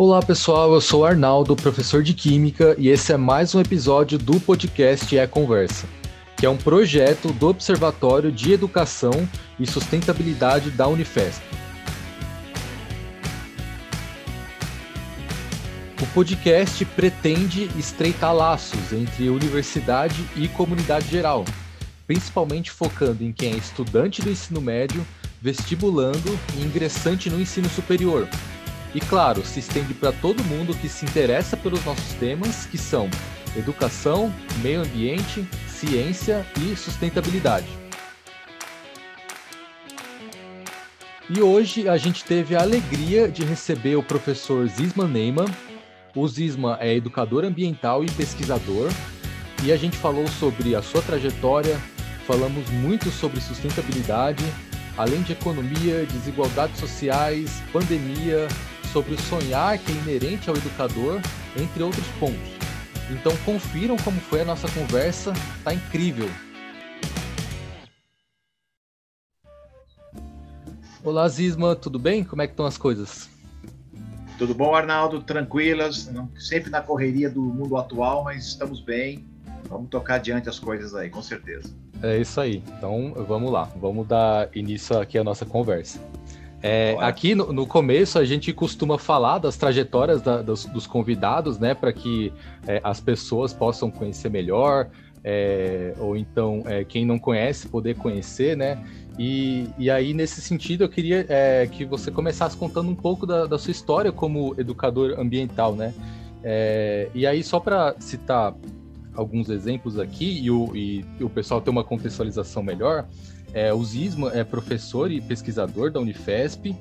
Olá pessoal, eu sou Arnaldo, professor de Química, e esse é mais um episódio do podcast É Conversa, que é um projeto do Observatório de Educação e Sustentabilidade da Unifesp. O podcast pretende estreitar laços entre universidade e comunidade geral, principalmente focando em quem é estudante do ensino médio, vestibulando e ingressante no ensino superior e claro, se estende para todo mundo que se interessa pelos nossos temas, que são educação, meio ambiente, ciência e sustentabilidade. E hoje a gente teve a alegria de receber o professor Zisman Neyman. O Zisman é educador ambiental e pesquisador, e a gente falou sobre a sua trajetória, falamos muito sobre sustentabilidade, além de economia, desigualdades sociais, pandemia, sobre o sonhar que é inerente ao educador, entre outros pontos. Então confiram como foi a nossa conversa, tá incrível. Olá Zisma, tudo bem? Como é que estão as coisas? Tudo bom, Arnaldo? Tranquilas, sempre na correria do mundo atual, mas estamos bem. Vamos tocar adiante as coisas aí, com certeza. É isso aí. Então vamos lá, vamos dar início aqui à nossa conversa. É, aqui no, no, começo a gente costuma falar das trajetórias da, dos, dos, convidados, né, para que é, as pessoas possam conhecer melhor, é, ou então é, quem não conhece poder conhecer, né? E, e aí nesse sentido eu queria é, que você começasse contando um pouco da, da, sua história como educador ambiental, né? É, e aí só para citar alguns exemplos aqui e o, e, o pessoal ter uma contextualização melhor. É, o Zisma é professor e pesquisador da Unifesp,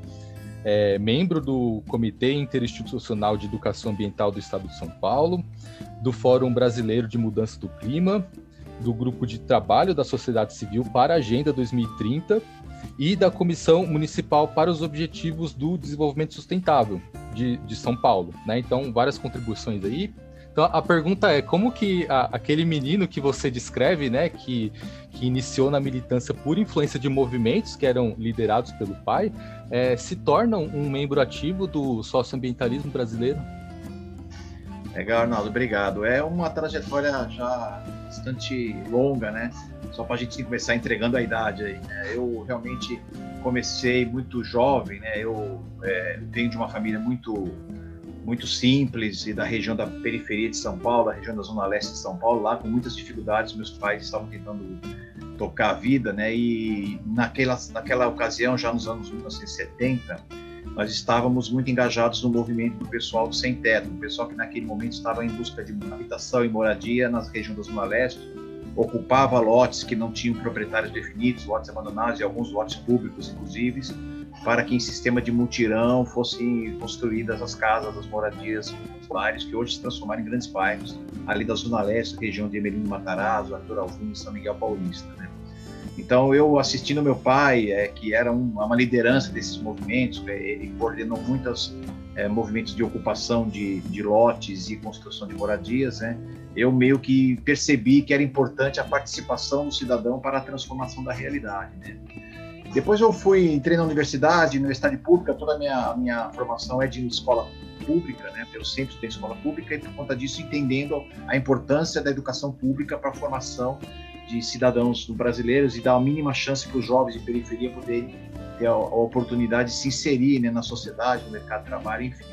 é membro do Comitê Interinstitucional de Educação Ambiental do Estado de São Paulo, do Fórum Brasileiro de Mudança do Clima, do Grupo de Trabalho da Sociedade Civil para a Agenda 2030 e da Comissão Municipal para os Objetivos do Desenvolvimento Sustentável de, de São Paulo. Né? Então, várias contribuições aí. Então a pergunta é como que a, aquele menino que você descreve, né, que, que iniciou na militância por influência de movimentos que eram liderados pelo pai, é, se torna um membro ativo do socioambientalismo brasileiro? Legal, Arnaldo, obrigado. É uma trajetória já bastante longa, né? Só para a gente começar entregando a idade aí. Né? Eu realmente comecei muito jovem, né? Eu é, venho de uma família muito muito simples e da região da periferia de São Paulo, da região da zona leste de São Paulo, lá com muitas dificuldades, meus pais estavam tentando tocar a vida, né? E naquela naquela ocasião, já nos anos 1970, nós estávamos muito engajados no movimento do pessoal do sem teto, o pessoal que naquele momento estava em busca de habitação e moradia nas regiões da zona leste, ocupava lotes que não tinham proprietários definidos, lotes abandonados e alguns lotes públicos, inclusive para que em sistema de mutirão fossem construídas as casas, as moradias, os bairros, que hoje se transformaram em grandes bairros, ali da Zona Leste, região de Emelino Matarazzo, Arthur Alvim, São Miguel Paulista. Né? Então, eu assistindo meu pai, é, que era um, uma liderança desses movimentos, é, ele coordenou muitos é, movimentos de ocupação de, de, lotes e construção de moradias, né? eu meio que percebi que era importante a participação do cidadão para a transformação da realidade. Né? Depois eu fui, entrei na universidade, universidade pública, toda a minha, minha formação é de escola pública, né? Eu sempre tenho escola pública e por conta disso entendendo a importância da educação pública para a formação de cidadãos brasileiros e dar a mínima chance para os jovens de periferia poderem ter a, a oportunidade de se inserir né, na sociedade, no mercado de trabalho, enfim.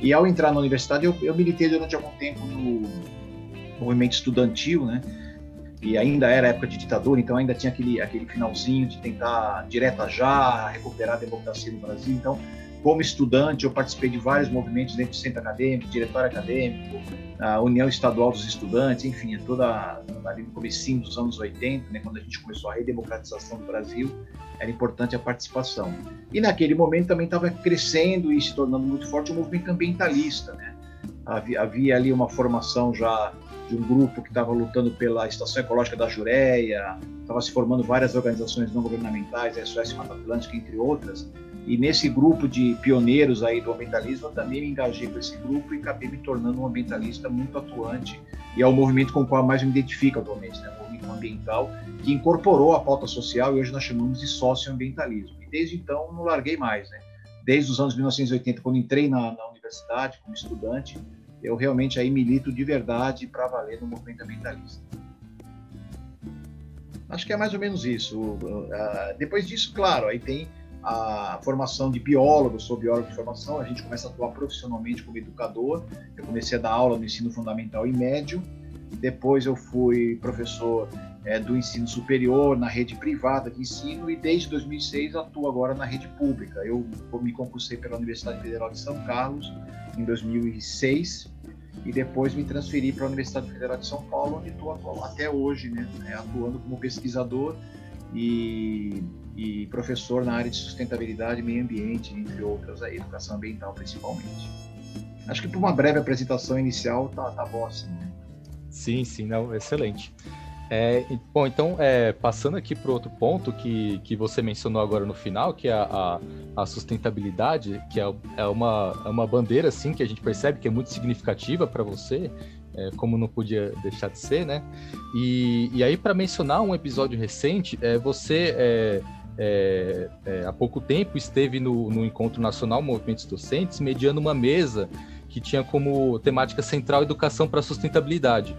E ao entrar na universidade, eu, eu militei durante algum tempo no movimento estudantil, né? E ainda era época de ditadura, então ainda tinha aquele, aquele finalzinho de tentar direta já recuperar a democracia no Brasil. Então, como estudante, eu participei de vários movimentos dentro do centro acadêmico, diretório acadêmico, a União Estadual dos Estudantes, enfim, é toda ali no comecinho dos anos 80, né, quando a gente começou a redemocratização do Brasil, era importante a participação. E naquele momento também estava crescendo e se tornando muito forte o movimento ambientalista, né? Havia, havia ali uma formação já de um grupo que estava lutando pela Estação Ecológica da Jureia, estava se formando várias organizações não governamentais, SOS Mata Atlântica, entre outras. E nesse grupo de pioneiros aí do ambientalismo, eu também me engajei com esse grupo e acabei me tornando um ambientalista muito atuante. E é o movimento com o qual mais me identifico atualmente, né? o movimento ambiental, que incorporou a pauta social e hoje nós chamamos de socioambientalismo. E desde então não larguei mais. Né? Desde os anos 1980, quando entrei na, na universidade, como estudante, eu realmente aí milito de verdade para valer no movimento ambientalista. Acho que é mais ou menos isso. Depois disso, claro, aí tem a formação de biólogo, sou biólogo de formação, a gente começa a atuar profissionalmente como educador. Eu comecei a dar aula no ensino fundamental e médio, depois eu fui professor é, do ensino superior na rede privada de ensino e desde 2006 atuo agora na rede pública. Eu me concursei pela Universidade Federal de São Carlos em 2006 e depois me transferi para a Universidade Federal de São Paulo, onde estou até hoje, né, é, atuando como pesquisador e, e, professor na área de sustentabilidade meio ambiente, entre outras, a educação ambiental principalmente. Acho que por uma breve apresentação inicial tá, tá bom assim. Né? Sim, sim, não, excelente. É, bom, então, é, passando aqui para outro ponto que, que você mencionou agora no final, que é a, a, a sustentabilidade, que é, é, uma, é uma bandeira, assim, que a gente percebe que é muito significativa para você, é, como não podia deixar de ser, né? E, e aí, para mencionar um episódio recente, é, você, é, é, é, há pouco tempo, esteve no, no Encontro Nacional Movimentos Docentes, mediando uma mesa que tinha como temática central educação para sustentabilidade.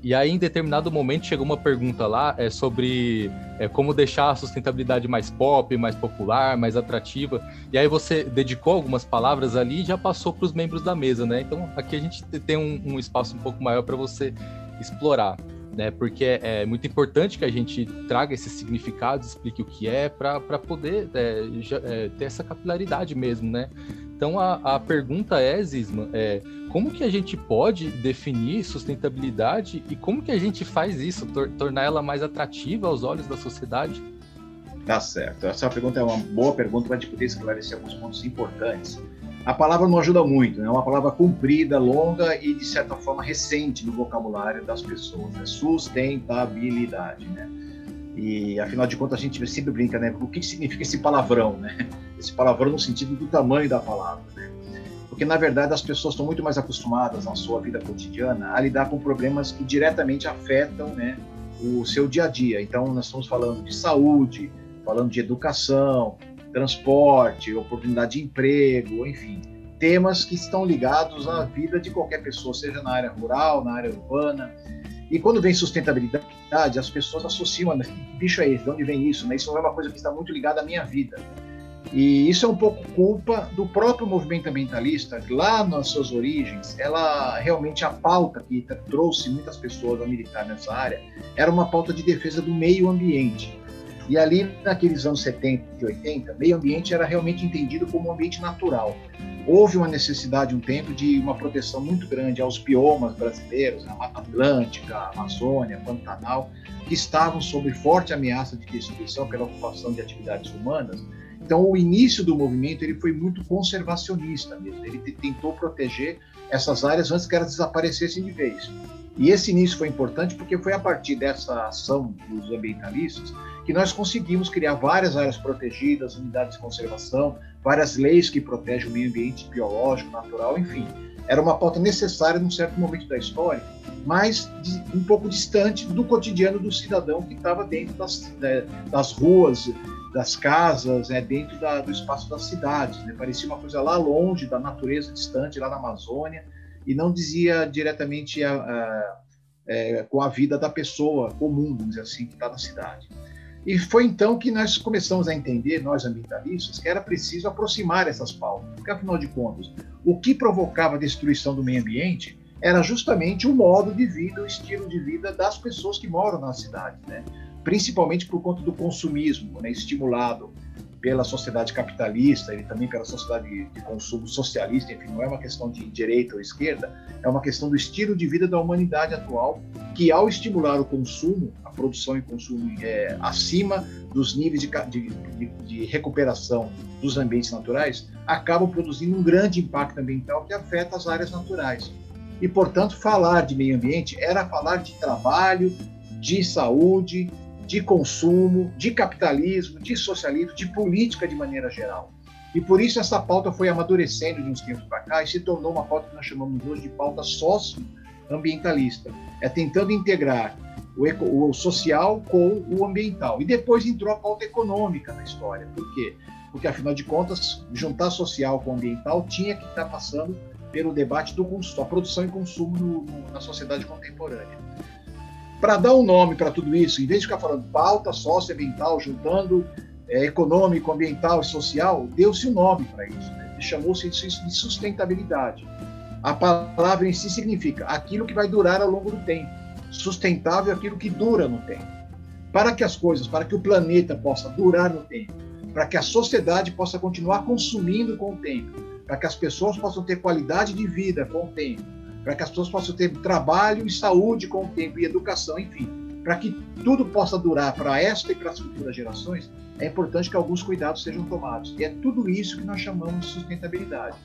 E aí, em determinado momento, chegou uma pergunta lá é, sobre é, como deixar a sustentabilidade mais pop, mais popular, mais atrativa. E aí você dedicou algumas palavras ali e já passou para os membros da mesa, né? Então, aqui a gente tem um, um espaço um pouco maior para você explorar. Né, porque é, é muito importante que a gente traga esses significados, explique o que é, para poder é, já, é, ter essa capilaridade mesmo, né? Então a, a pergunta é, Zisma, é como que a gente pode definir sustentabilidade e como que a gente faz isso, tor tornar ela mais atrativa aos olhos da sociedade? Tá certo. Essa pergunta é uma boa pergunta para a gente poder esclarecer alguns pontos importantes. A palavra não ajuda muito, né? é uma palavra comprida, longa e, de certa forma, recente no vocabulário das pessoas. Né? Sustentabilidade, né? E afinal de contas a gente sempre brinca, né? O que significa esse palavrão, né? Esse palavrão no sentido do tamanho da palavra, né? Porque na verdade as pessoas estão muito mais acostumadas na sua vida cotidiana a lidar com problemas que diretamente afetam, né, o seu dia a dia. Então nós estamos falando de saúde, falando de educação, transporte, oportunidade de emprego, enfim, temas que estão ligados à vida de qualquer pessoa, seja na área rural, na área urbana. E quando vem sustentabilidade, as pessoas associam, né? que bicho é esse? De onde vem isso? Né? Isso é uma coisa que está muito ligada à minha vida. E isso é um pouco culpa do próprio movimento ambientalista, lá nas suas origens, ela realmente a pauta que trouxe muitas pessoas a militar nessa área era uma pauta de defesa do meio ambiente. E ali, naqueles anos 70 e 80, meio ambiente era realmente entendido como um ambiente natural. Houve uma necessidade, um tempo, de uma proteção muito grande aos biomas brasileiros, a Mata Atlântica, a Amazônia, Pantanal, que estavam sob forte ameaça de destruição pela ocupação de atividades humanas. Então, o início do movimento ele foi muito conservacionista mesmo. Ele tentou proteger essas áreas antes que elas desaparecessem de vez. E esse início foi importante porque foi a partir dessa ação dos ambientalistas que nós conseguimos criar várias áreas protegidas, unidades de conservação, várias leis que protegem o meio ambiente biológico, natural, enfim. Era uma pauta necessária num certo momento da história, mas de, um pouco distante do cotidiano do cidadão que estava dentro das, né, das ruas, das casas, né, dentro da, do espaço das cidades. Né? Parecia uma coisa lá longe, da natureza distante, lá na Amazônia, e não dizia diretamente a, a, é, com a vida da pessoa comum, vamos dizer assim, que está na cidade. E foi então que nós começamos a entender, nós ambientalistas, que era preciso aproximar essas pautas, porque afinal de contas, o que provocava a destruição do meio ambiente era justamente o modo de vida, o estilo de vida das pessoas que moram na cidade, né? principalmente por conta do consumismo, né? estimulado pela sociedade capitalista e também pela sociedade de consumo socialista, enfim, não é uma questão de direita ou esquerda, é uma questão do estilo de vida da humanidade atual, que ao estimular o consumo, a produção e consumo é, acima dos níveis de, de, de recuperação dos ambientes naturais, acabam produzindo um grande impacto ambiental que afeta as áreas naturais. E, portanto, falar de meio ambiente era falar de trabalho, de saúde, de consumo, de capitalismo, de socialismo, de política de maneira geral. E por isso essa pauta foi amadurecendo de uns tempos para cá e se tornou uma pauta que nós chamamos hoje de pauta socioambientalista. É tentando integrar o, eco, o social com o ambiental. E depois entrou a pauta econômica na história. Por quê? Porque, afinal de contas, juntar social com ambiental tinha que estar passando pelo debate do consumo, a produção e consumo no, no, na sociedade contemporânea. Para dar um nome para tudo isso, em vez de ficar falando pauta socioambiental, juntando é, econômico, ambiental e social, deu-se um nome para isso. Né? Chamou-se de sustentabilidade. A palavra em si significa aquilo que vai durar ao longo do tempo. Sustentável é aquilo que dura no tempo. Para que as coisas, para que o planeta possa durar no tempo, para que a sociedade possa continuar consumindo com o tempo, para que as pessoas possam ter qualidade de vida com o tempo, para que as pessoas possam ter trabalho e saúde com o tempo e educação, enfim, para que tudo possa durar para esta e para as futuras gerações, é importante que alguns cuidados sejam tomados. E é tudo isso que nós chamamos de sustentabilidade.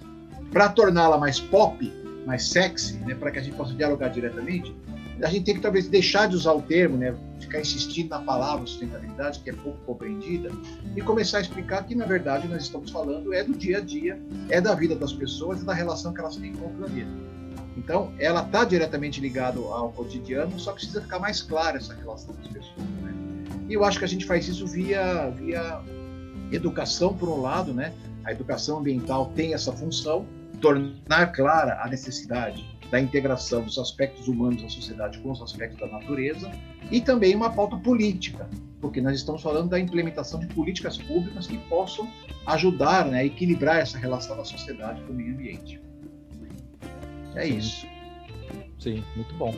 Para torná-la mais pop, mais sexy, né, para que a gente possa dialogar diretamente, a gente tem que talvez deixar de usar o termo, né, ficar insistindo na palavra sustentabilidade, que é pouco compreendida, e começar a explicar que, na verdade, nós estamos falando é do dia a dia, é da vida das pessoas e da relação que elas têm com o planeta. Então, ela está diretamente ligada ao cotidiano, só precisa ficar mais clara essa relação das pessoas. Né? E eu acho que a gente faz isso via, via educação, por um lado, né? A educação ambiental tem essa função, tornar clara a necessidade da integração dos aspectos humanos da sociedade com os aspectos da natureza e também uma pauta política, porque nós estamos falando da implementação de políticas públicas que possam ajudar né, a equilibrar essa relação da sociedade com o meio ambiente. É Sim. isso. Sim, muito bom.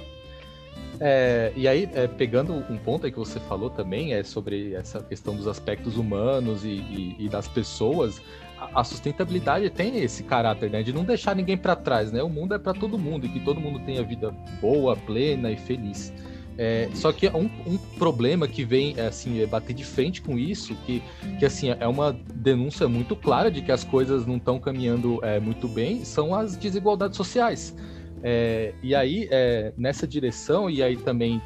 É, e aí, é, pegando um ponto aí que você falou também, é sobre essa questão dos aspectos humanos e, e, e das pessoas, a, a, sustentabilidade tem esse caráter, né, de não deixar ninguém para trás, né? O mundo é para todo mundo e que todo mundo tenha vida boa, plena e feliz. É, só que um, um, problema que vem é, assim é bater de frente com isso, que, que assim é uma denúncia muito clara de que as coisas não estão caminhando é, muito bem, são as desigualdades sociais. É, e aí é, nessa direção e aí também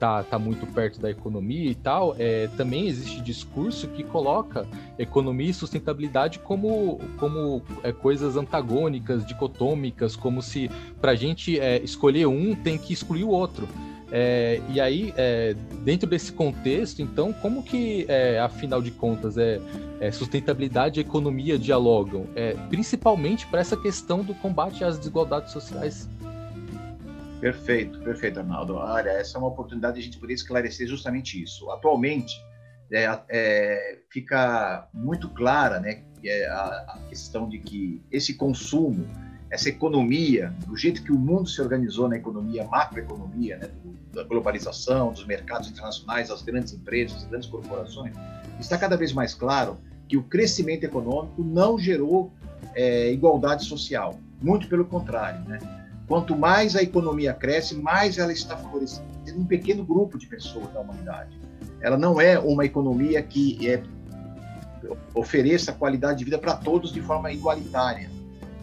tá, tá muito perto da economia e tal, também existe discurso que coloca economia e sustentabilidade como, como coisas antagônicas, dicotômicas, como se para a gente escolher um tem que excluir o outro. É, e aí, é, dentro desse contexto, então, como que, é, afinal de contas, é, é sustentabilidade e economia dialogam? É, principalmente para essa questão do combate às desigualdades sociais. Perfeito, perfeito, Arnaldo. Olha, essa é uma oportunidade de a gente poder esclarecer justamente isso. Atualmente, é, fica muito clara né, a, a questão de que esse consumo essa economia, do jeito que o mundo se organizou na economia, macroeconomia, né, da globalização, dos mercados internacionais, das grandes empresas, das grandes corporações, está cada vez mais claro que o crescimento econômico não gerou é, igualdade social. Muito pelo contrário, né? Quanto mais a economia cresce, mais ela está favorecendo um pequeno grupo de pessoas da humanidade. Ela não é uma economia que é, ofereça qualidade de vida para todos de forma igualitária.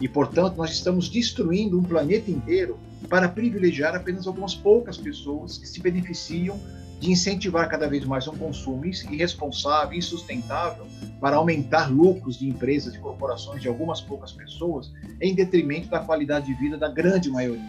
E, portanto, nós estamos destruindo um planeta inteiro para privilegiar apenas algumas poucas pessoas que se beneficiam de incentivar cada vez mais um consumo irresponsável, insustentável, para aumentar lucros de empresas, de corporações, de algumas poucas pessoas, em detrimento da qualidade de vida da grande maioria.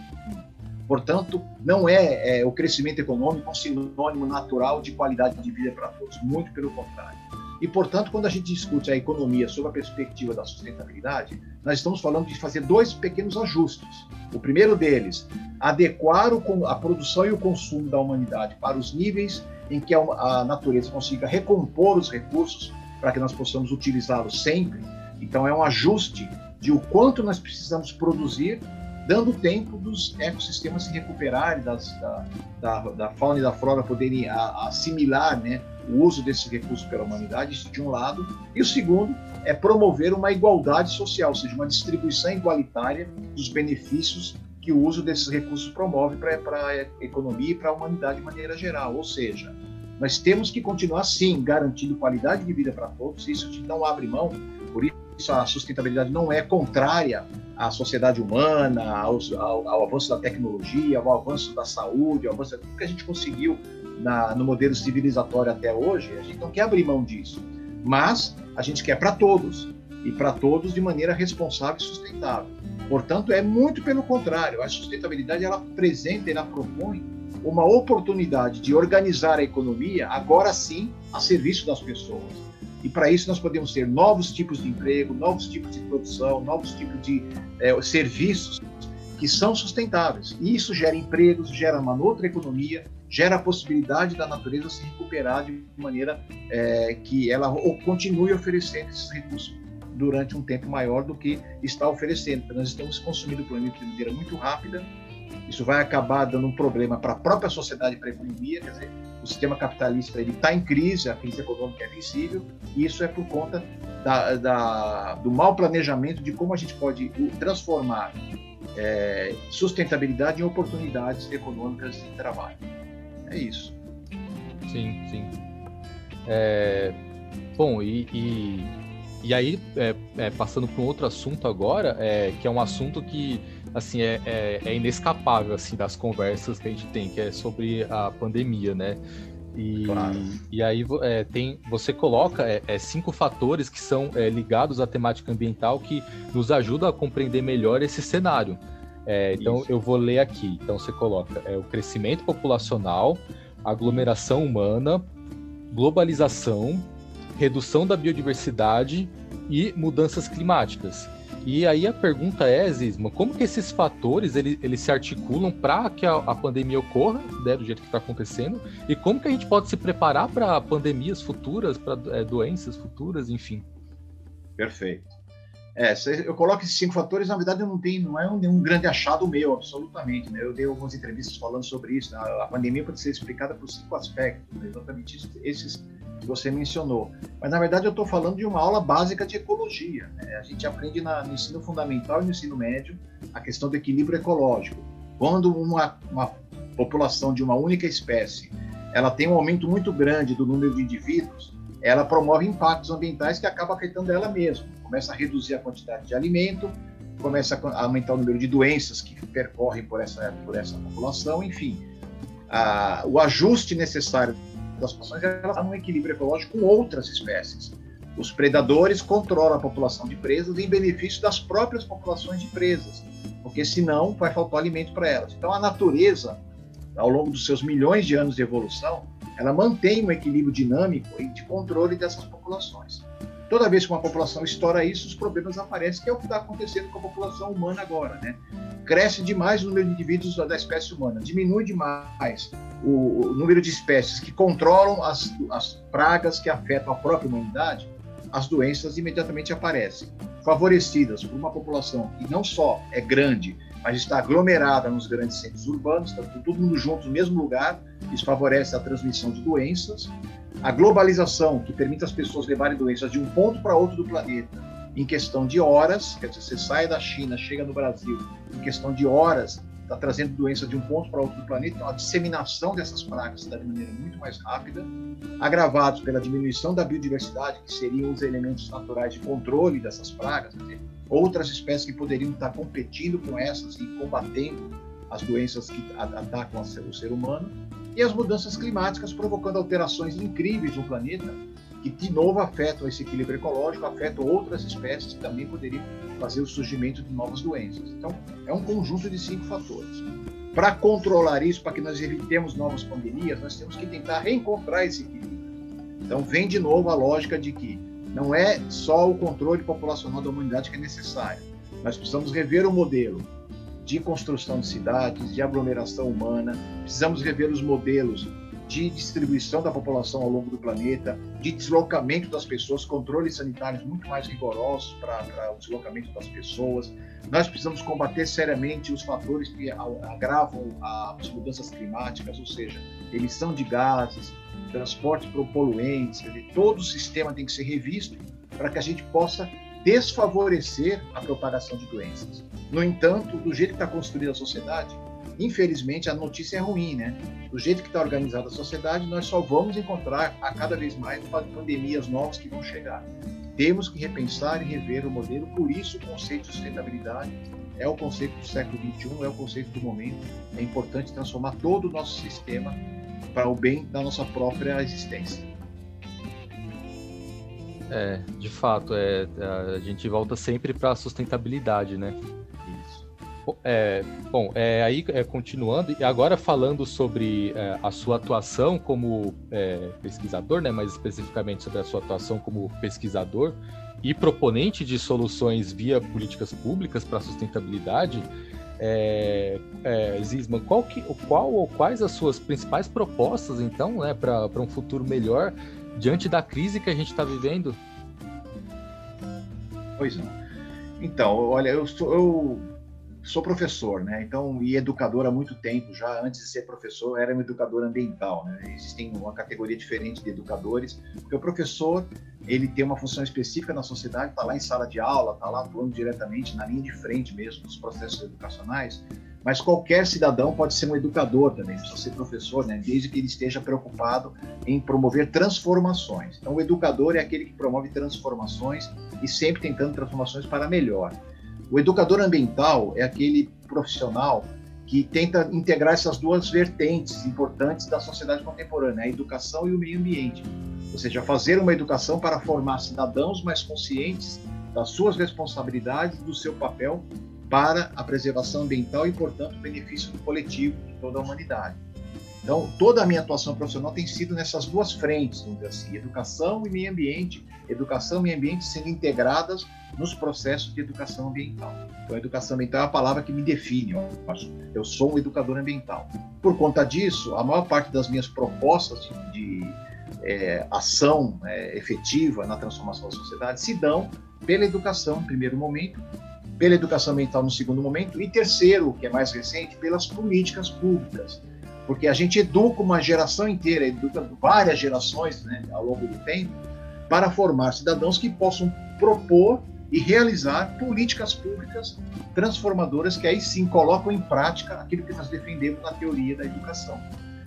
Portanto, não é, é o crescimento econômico um sinônimo natural de qualidade de vida para todos, muito pelo contrário. E, portanto, quando a gente discute a economia sob a perspectiva da sustentabilidade, nós estamos falando de fazer dois pequenos ajustes. O primeiro deles, adequar a produção e o consumo da humanidade para os níveis em que a natureza consiga recompor os recursos para que nós possamos utilizá-los sempre. Então, é um ajuste de o quanto nós precisamos produzir dando tempo dos ecossistemas se recuperarem, das, da, da, da, fauna e da flora poderem assimilar né, o uso desses recursos pela humanidade, isso de um lado, e o segundo é promover uma igualdade social, ou seja, uma distribuição igualitária dos benefícios que o uso desses recursos promove para a economia e para a humanidade de maneira geral. Ou seja, nós temos que continuar, sim, garantindo qualidade de vida para todos, isso não abre mão, por isso a sustentabilidade não é contrária à sociedade humana, ao, ao, avanço da tecnologia, ao avanço da saúde, ao avanço tudo que a gente conseguiu na, no modelo civilizatório até hoje, a gente não quer abrir mão disso. Mas a gente quer para todos, e para todos de maneira responsável e sustentável. Portanto, é muito pelo contrário, a sustentabilidade ela apresenta, ela propõe uma oportunidade de organizar a economia, agora sim, a serviço das pessoas. E para isso nós podemos ter novos tipos de emprego, novos tipos de produção, novos tipos de é, serviços que são sustentáveis. E isso gera empregos, gera uma outra economia, gera a possibilidade da natureza se recuperar de maneira é, que ela continue oferecendo esses recursos durante um tempo maior do que está oferecendo. Nós estamos consumindo o planeta de maneira muito rápida. Isso vai acabar dando um problema para a própria sociedade, para a economia. Quer dizer, o sistema capitalista está em crise, a crise econômica é visível, e isso é por conta da, da, do mau planejamento de como a gente pode transformar é, sustentabilidade em oportunidades econômicas de trabalho. É isso. Sim, sim. É, bom, e, e, e aí, é, é, passando para um outro assunto agora, é, que é um assunto que assim é, é, é, inescapável assim das conversas que a gente tem, que é sobre a pandemia, né? E, claro. e aí é, tem, você coloca cinco fatores que são ligados à temática ambiental que nos ajudam a compreender melhor esse cenário. É, então Isso. eu vou ler aqui. Então você coloca é, o crescimento populacional, aglomeração humana, globalização, redução da biodiversidade e mudanças climáticas. E aí a pergunta é, Zisma, como que esses fatores eles, eles se articulam para que a, a, pandemia ocorra, né, do jeito que está acontecendo, e como que a gente pode se preparar para pandemias futuras, para é, doenças futuras, enfim? Perfeito. É, eu coloco esses cinco fatores, na verdade não tem, não é um, nenhum grande achado meu, absolutamente. Né? Eu dei algumas entrevistas falando sobre isso. Né? A, pandemia pode ser explicada por cinco aspectos, né? exatamente isso, esses que você mencionou. Mas na verdade eu estou falando de uma aula básica de ecologia. Né? A gente aprende na, no ensino fundamental e no ensino médio a questão do equilíbrio ecológico. Quando uma, uma população de uma única espécie ela tem um aumento muito grande do número de indivíduos, ela promove impactos ambientais que acabam afetando ela mesma. Começa a reduzir a quantidade de alimento, começa a aumentar o número de doenças que percorrem por essa, por essa população, enfim. A, o ajuste necessário das populações está num equilíbrio ecológico com outras espécies. Os predadores controlam a população de presas em benefício das próprias populações de presas, porque senão vai faltar alimento para elas. Então a natureza, ao longo dos seus milhões de anos de evolução, ela mantém um equilíbrio dinâmico e de controle dessas populações. Toda vez que uma população estoura isso, os problemas aparecem, que é o que está acontecendo com a população humana agora, né? Cresce demais o número de indivíduos da espécie humana, diminui demais o, o número de espécies que controlam as, as pragas que afetam a própria humanidade, as doenças imediatamente aparecem. Favorecidas por uma população que não só é grande, mas está aglomerada nos grandes centros urbanos, está todo mundo junto no mesmo lugar, isso favorece a transmissão de doenças. A globalização, que permite as pessoas levarem doenças de um ponto para outro do planeta em questão de horas, quer dizer, você sai da China, chega no Brasil, em questão de horas, está trazendo doença de um ponto para outro do planeta, então a disseminação dessas pragas está de maneira muito mais rápida, agravados pela diminuição da biodiversidade, que seriam os elementos naturais de controle dessas pragas, dizer, outras espécies que poderiam estar competindo com essas e combatendo as doenças que atacam o ser humano, e as mudanças climáticas provocando alterações incríveis no planeta, que de novo afetam esse equilíbrio ecológico, afetam outras espécies que também poderiam fazer o surgimento de novas doenças. Então, é um conjunto de cinco fatores. Para controlar isso, para que nós evitemos novas pandemias, nós temos que tentar reencontrar esse equilíbrio. Então, vem de novo a lógica de que não é só o controle populacional da humanidade que é necessário. Nós precisamos rever o modelo de construção de cidades, de aglomeração humana, precisamos rever os modelos de distribuição da população ao longo do planeta, de deslocamento das pessoas, controles sanitários muito mais rigorosos para o deslocamento das pessoas. Nós precisamos combater seriamente os fatores que agravam as mudanças climáticas, ou seja, emissão de gases, transporte por poluentes, dizer, todo o sistema tem que ser revisto para que a gente possa desfavorecer a propagação de doenças. No entanto, do jeito que está construída a sociedade, infelizmente a notícia é ruim, né? Do jeito que está organizada a sociedade, nós só vamos encontrar a cada vez mais pandemias novas que vão chegar. Temos que repensar e rever o modelo, por isso o conceito de sustentabilidade é o conceito do século XXI, é o conceito do momento. É importante transformar todo o nosso sistema para o bem da nossa própria existência. É, de fato, é, a gente volta sempre para a sustentabilidade, né? É, bom, é, aí é, continuando, e agora falando sobre é, a sua atuação como é, pesquisador, né, mais especificamente sobre a sua atuação como pesquisador e proponente de soluções via políticas públicas para a sustentabilidade, é, é, Zisman, qual, que, qual ou quais as suas principais propostas, então, né, para um futuro melhor diante da crise que a gente está vivendo? Pois não. Então, olha, eu, sou, eu sou professor, né? Então, e educador há muito tempo, já antes de ser professor, era um educador ambiental, né? Existem uma categoria diferente de educadores, porque o professor, ele tem uma função específica na sociedade, está lá em sala de aula, está lá atuando diretamente na linha de frente mesmo dos processos educacionais, mas qualquer cidadão pode ser um educador também, precisa ser professor, né? Desde que ele esteja preocupado em promover transformações. Então, o educador é aquele que promove transformações e sempre tentando transformações para melhor. O educador ambiental é aquele profissional que tenta integrar essas duas vertentes importantes da sociedade contemporânea, a educação e o meio ambiente. Ou seja, fazer uma educação para formar cidadãos mais conscientes das suas responsabilidades, do seu papel para a preservação ambiental e, portanto, o benefício coletivo de toda a humanidade. Então, toda a minha atuação profissional tem sido nessas duas frentes, vamos dizer assim, educação e meio ambiente, educação e meio ambiente sendo integradas nos processos de educação ambiental. Então, educação ambiental é a palavra que me define, eu acho. Eu sou um educador ambiental. Por conta disso, a maior parte das minhas propostas de, de é, ação é, efetiva na transformação da sociedade se dão pela educação, em primeiro momento, pela educação ambiental no segundo momento, e terceiro, que é mais recente, pelas políticas públicas porque a gente educa uma geração inteira, educa várias gerações né, ao longo do tempo, para formar cidadãos que possam propor e realizar políticas públicas transformadoras que aí sim colocam em prática aquilo que nós defendemos na teoria da educação.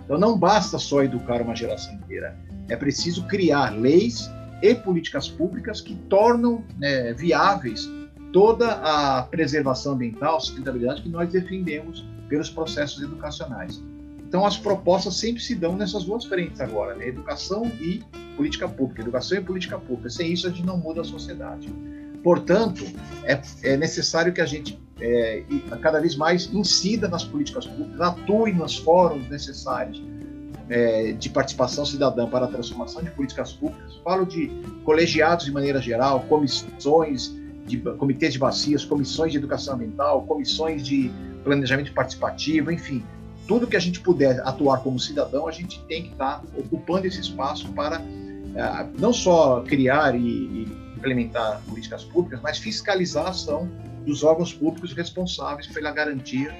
Então não basta só educar uma geração inteira, é preciso criar leis e políticas públicas que tornam né, viáveis toda a preservação ambiental, sustentabilidade que nós defendemos pelos processos educacionais. Então, as propostas sempre se dão nessas duas frentes agora, né? educação e política pública. Educação e política pública. Sem isso, a gente não muda a sociedade. Portanto, é, é necessário que a gente é, cada vez mais incida nas políticas públicas, atue nos fóruns necessários é, de participação cidadã para a transformação de políticas públicas. Falo de colegiados de maneira geral, comissões, de, comitês de bacias, comissões de educação ambiental, comissões de planejamento participativo, enfim, tudo que a gente puder atuar como cidadão, a gente tem que estar ocupando esse espaço para é, não só criar e, e implementar políticas públicas, mas fiscalizar a ação dos órgãos públicos responsáveis pela garantia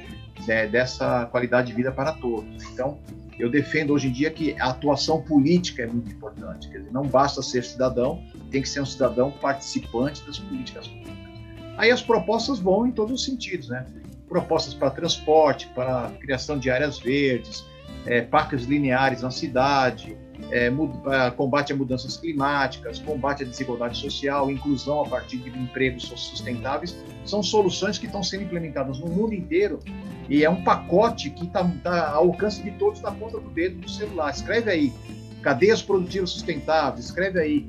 né, dessa qualidade de vida para todos. Então, eu defendo hoje em dia que a atuação política é muito importante. Quer dizer, não basta ser cidadão, tem que ser um cidadão participante das políticas públicas. Aí as propostas vão em todos os sentidos, né? Propostas para transporte, para criação de áreas verdes, é, parques lineares na cidade, é, combate a mudanças climáticas, combate à desigualdade social, inclusão a partir de empregos sustentáveis, são soluções que estão sendo implementadas no mundo inteiro e é um pacote que está tá ao alcance de todos na ponta do dedo do celular. Escreve aí, cadeias produtivas sustentáveis, escreve aí,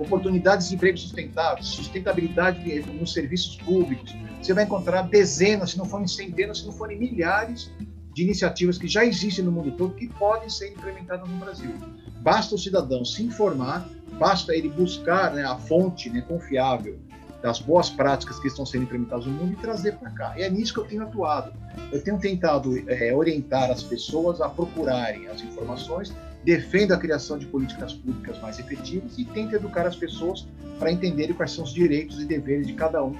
oportunidades de emprego sustentáveis, sustentabilidade nos serviços públicos. Você vai encontrar dezenas, se não forem centenas, se não forem milhares de iniciativas que já existem no mundo todo que podem ser implementadas no Brasil. Basta o cidadão se informar, basta ele buscar né, a fonte né, confiável das boas práticas que estão sendo implementadas no mundo e trazer para cá. E é nisso que eu tenho atuado. Eu tenho tentado é, orientar as pessoas a procurarem as informações defenda a criação de políticas públicas mais efetivas e tenta educar as pessoas para entenderem quais são os direitos e deveres de cada um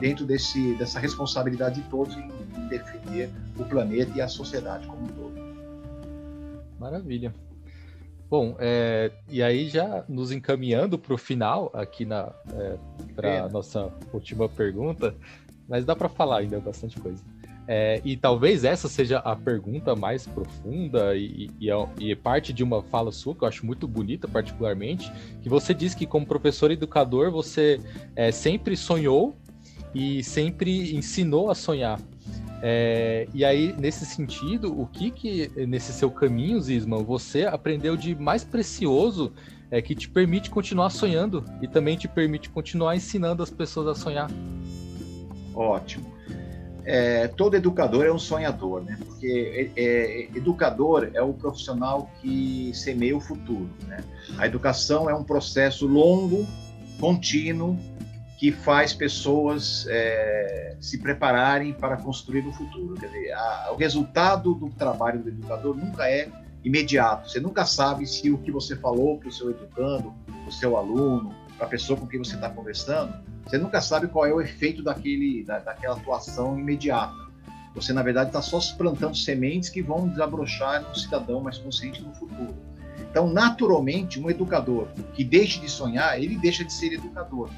dentro desse, dessa responsabilidade de todos em, em defender o planeta e a sociedade como um todo. Maravilha. Bom, é, e aí já nos encaminhando para o final aqui na é, para a nossa última pergunta, mas dá para falar ainda bastante coisa. É, e talvez essa seja a pergunta mais profunda e, e, é, e, parte de uma fala sua que eu acho muito bonita, particularmente, que você diz que como professor educador você é, sempre sonhou e sempre ensinou a sonhar. É, e aí, nesse sentido, o que que nesse seu caminho, Zisman, você aprendeu de mais precioso é, que te permite continuar sonhando e também te permite continuar ensinando as pessoas a sonhar? Ótimo. É, todo educador é um sonhador, né? Porque é, é, educador é o profissional que semeia o futuro. Né? A educação é um processo longo, contínuo, que faz pessoas é, se prepararem para construir o futuro. Quer dizer, a, o resultado do trabalho do educador nunca é imediato. Você nunca sabe se o que você falou para o seu educando, para o seu aluno, para a pessoa com quem você está conversando, você nunca sabe qual é o efeito daquele, da, daquela atuação imediata. Você, na verdade, está só plantando sementes que vão desabrochar no cidadão mais consciente no futuro. Então, naturalmente, um educador que deixe de sonhar, ele deixa de ser educador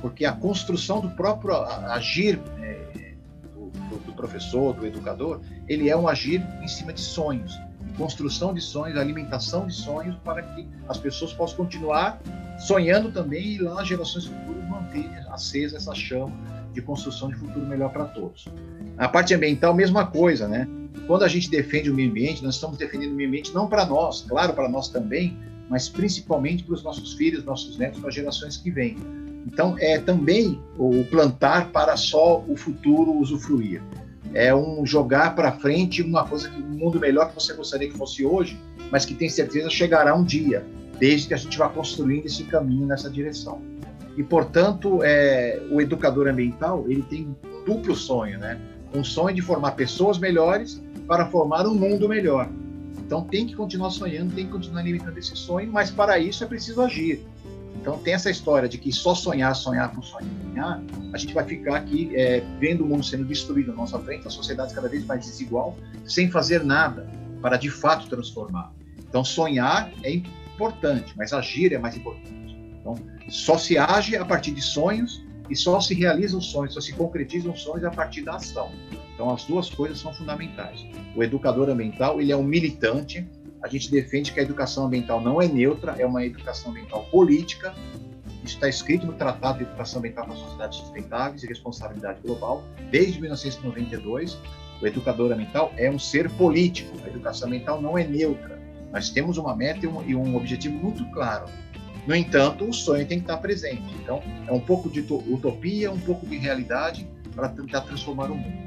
porque a construção do próprio agir é, do, do, professor, do educador, ele é um agir em cima de sonhos, construção de sonhos, alimentação de sonhos, para que as pessoas possam continuar sonhando também e lá gerações futuras manter acesa essa chama de construção de futuro melhor para todos. A parte ambiental, mesma coisa, né? Quando a gente defende o meio ambiente, nós estamos defendendo o meio ambiente não para nós, claro, para nós também, mas principalmente para os nossos filhos, nossos netos, para as gerações que vêm. Então, é também o plantar para só o futuro usufruir. É um jogar para frente uma coisa que um mundo melhor que você gostaria que fosse hoje, mas que tem certeza chegará um dia, desde que a gente vá construindo esse caminho nessa direção. E, portanto, é, o educador ambiental ele tem um duplo sonho, né? Um sonho de formar pessoas melhores para formar um mundo melhor. Então, tem que continuar sonhando, tem que continuar alimentando esse sonho, mas para isso é preciso agir. Então tem essa história de que só sonhar, sonhar por sonhar, a gente vai ficar aqui é, vendo o mundo sendo destruído à nossa frente, a sociedade cada vez mais desigual, sem fazer nada para de fato transformar. Então sonhar é importante, mas agir é mais importante. Então só se age a partir de sonhos e só se realizam sonhos, só se concretizam sonhos a partir da ação. Então as duas coisas são fundamentais. O educador ambiental ele é um militante a gente defende que a educação ambiental não é neutra, é uma educação ambiental política. Isso está escrito no Tratado de Educação Ambiental para Sociedades Sustentáveis e Responsabilidade Global, desde 1992. O educador ambiental é um ser político. A educação ambiental não é neutra. Nós temos uma meta e um, e um objetivo muito claro. No entanto, o sonho tem que estar presente. Então, é um pouco de utopia, um pouco de realidade para tentar transformar o mundo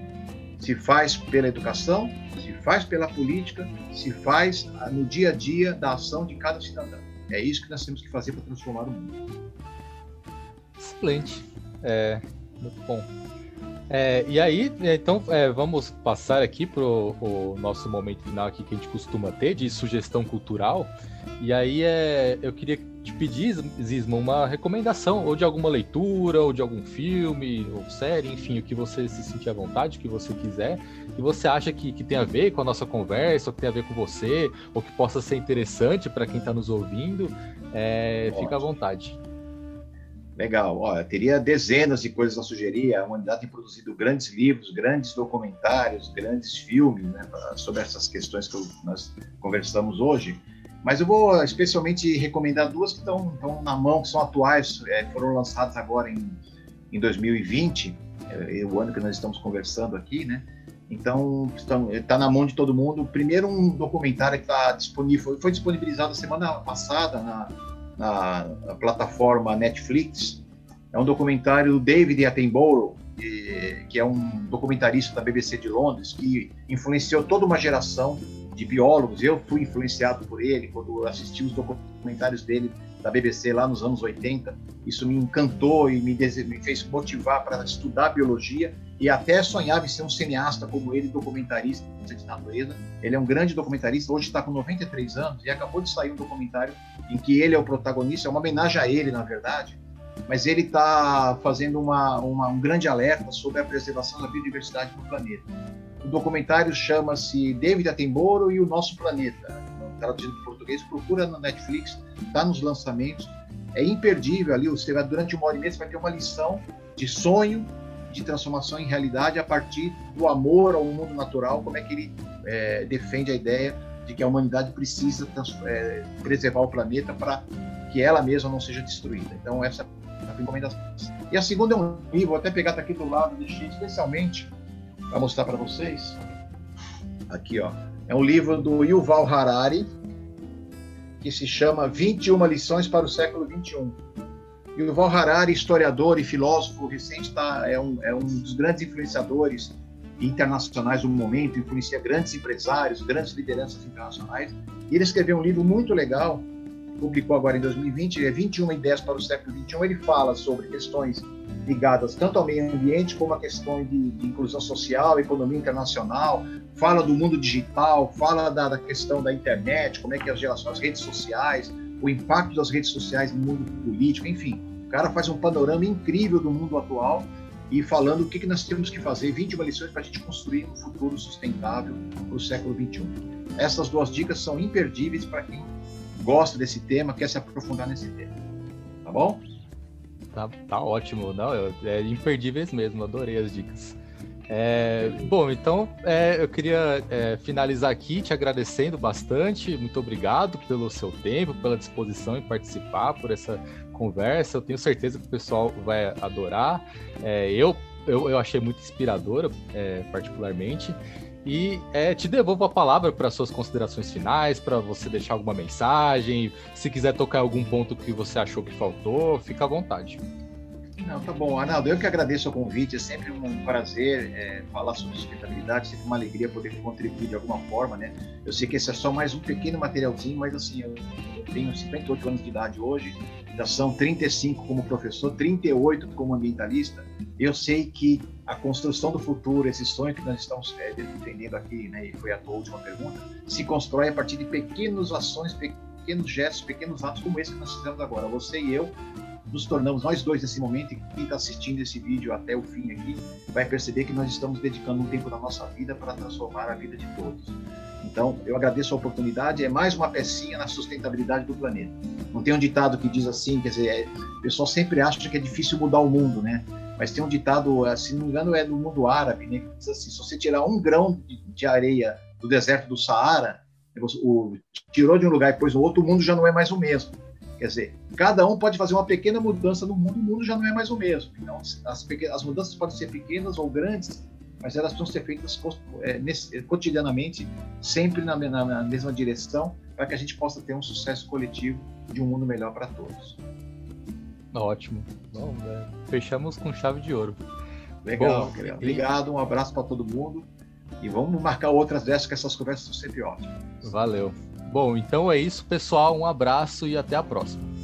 se faz pela educação, se faz pela política, se faz no dia a dia da ação de cada cidadão. É isso que nós temos que fazer para transformar o mundo. Excelente. É, muito bom. É, e aí, então, é, vamos passar aqui para o nosso momento final aqui que a gente costuma ter de sugestão cultural. E aí, é, eu queria te pedir, Zismo, uma recomendação, ou de alguma leitura, ou de algum filme, ou série, enfim, o que você se sentir à vontade, o que você quiser, que você acha que, que tem a ver com a nossa conversa, ou que tem a ver com você, ou que possa ser interessante para quem está nos ouvindo, é, fica à vontade. Legal, olha, teria dezenas de coisas a sugerir. A humanidade tem produzido grandes livros, grandes documentários, grandes filmes né, sobre essas questões que nós conversamos hoje. Mas eu vou especialmente recomendar duas que estão, estão na mão, que são atuais, é, foram lançadas agora em, em 2020, é, o ano que nós estamos conversando aqui, né? Então, está na mão de todo mundo. Primeiro, um documentário que está disponível, foi disponibilizado semana passada na, na, na, plataforma Netflix. É um documentário do David Attenborough, que, é um documentarista da BBC de Londres, que influenciou toda uma geração de biólogos. Eu fui influenciado por ele quando assisti os documentários dele da BBC lá nos anos 80. Isso me encantou e me fez motivar para estudar biologia e até sonhava em ser um cineasta como ele, documentarista de natureza. Ele é um grande documentarista, hoje está com 93 anos e acabou de sair um documentário em que ele é o protagonista, é uma homenagem a ele, na verdade, mas ele está fazendo uma, uma, um grande alerta sobre a preservação da biodiversidade do planeta. O documentário chama-se David Attenborough e o Nosso Planeta. Traduzido para português, procura na Netflix, está nos lançamentos. É imperdível ali, você vai, durante uma hora e meia você vai ter uma lição de sonho, de transformação em realidade a partir do amor ao mundo natural, como é que ele é, defende a ideia de que a humanidade precisa é, preservar o planeta para que ela mesma não seja destruída. Então, essa é a recomendação. E a segunda é um livro, vou até pegar tá aqui do lado, deixei especialmente para mostrar para vocês. Aqui, ó. É um livro do Yuval Harari, que se chama 21 lições para o século 21. Yuval Harari, historiador e filósofo recente, tá, é, um, é um dos grandes influenciadores internacionais do momento, influencia grandes empresários, grandes lideranças internacionais. E ele escreveu um livro muito legal, publicou agora em 2020, é 21 ideias para o século 21. Ele fala sobre questões ligadas tanto ao meio ambiente como a questões de, de, inclusão social, economia internacional, fala do mundo digital, fala da, da, questão da internet, como é que as, as redes sociais, o impacto das redes sociais no mundo político, enfim. O cara faz um panorama incrível do mundo atual e falando o que, que nós temos que fazer, 21 lições para a gente construir um futuro sustentável para o século 21. Essas duas dicas são imperdíveis para quem gosta desse tema, quer se aprofundar nesse tema. Tá bom? Tá, tá ótimo, não, é imperdíveis mesmo, adorei as dicas. É, bom, então é, eu queria é, finalizar aqui te agradecendo bastante. Muito obrigado pelo seu tempo, pela disposição em participar, por essa conversa. Eu tenho certeza que o pessoal vai adorar. É, eu, eu, eu, achei muito inspiradora, é, particularmente. E é, te devolvo a palavra para suas considerações finais, para você deixar alguma mensagem. Se quiser tocar algum ponto que você achou que faltou, fica à vontade. Não, tá bom. Arnaldo, eu que agradeço o convite. É sempre um prazer é, falar sobre sustentabilidade, sempre uma alegria poder contribuir de alguma forma, né? Eu sei que esse é só mais um pequeno materialzinho, mas assim, eu tenho 58 anos de idade hoje, já são 35 como professor, 38 como ambientalista. Eu sei que a construção do futuro, esse sonho que nós estamos é, defendendo aqui, né, e foi a tua última pergunta, se constrói a partir de pequenas ações, pequenos gestos, pequenos atos como esse que nós fizemos agora. Você e eu nos tornamos nós dois nesse momento, e quem está assistindo esse vídeo até o fim aqui, vai perceber que nós estamos dedicando um tempo da nossa vida para transformar a vida de todos. Então, eu agradeço a oportunidade, é mais uma pecinha na sustentabilidade do planeta. Não tem um ditado que diz assim, quer dizer, é, o pessoal sempre acha que é difícil mudar o mundo, né? Mas tem um ditado, eh, se não me engano, é do mundo árabe, né? Que diz assim, se você tirar um grão de, de areia do deserto do Saara, o, tirou de um lugar e pôs no outro, o mundo já não é mais o mesmo. Quer dizer, cada um pode fazer uma pequena mudança no mundo, o mundo já não é mais o mesmo. Então, as, pequenas, as mudanças podem ser pequenas ou grandes, mas elas precisam ser feitas é, nesse, cotidianamente, sempre na, na, na, mesma direção, para que a gente possa ter um sucesso coletivo de um mundo melhor para todos. Ótimo. Bom, é, fechamos com chave de ouro. Legal, Bom, Obrigado, um abraço para todo mundo. E vamos marcar outras dessas, que essas conversas são sempre ótimas. Valeu. Bom, então é isso, pessoal. Um abraço e até a próxima.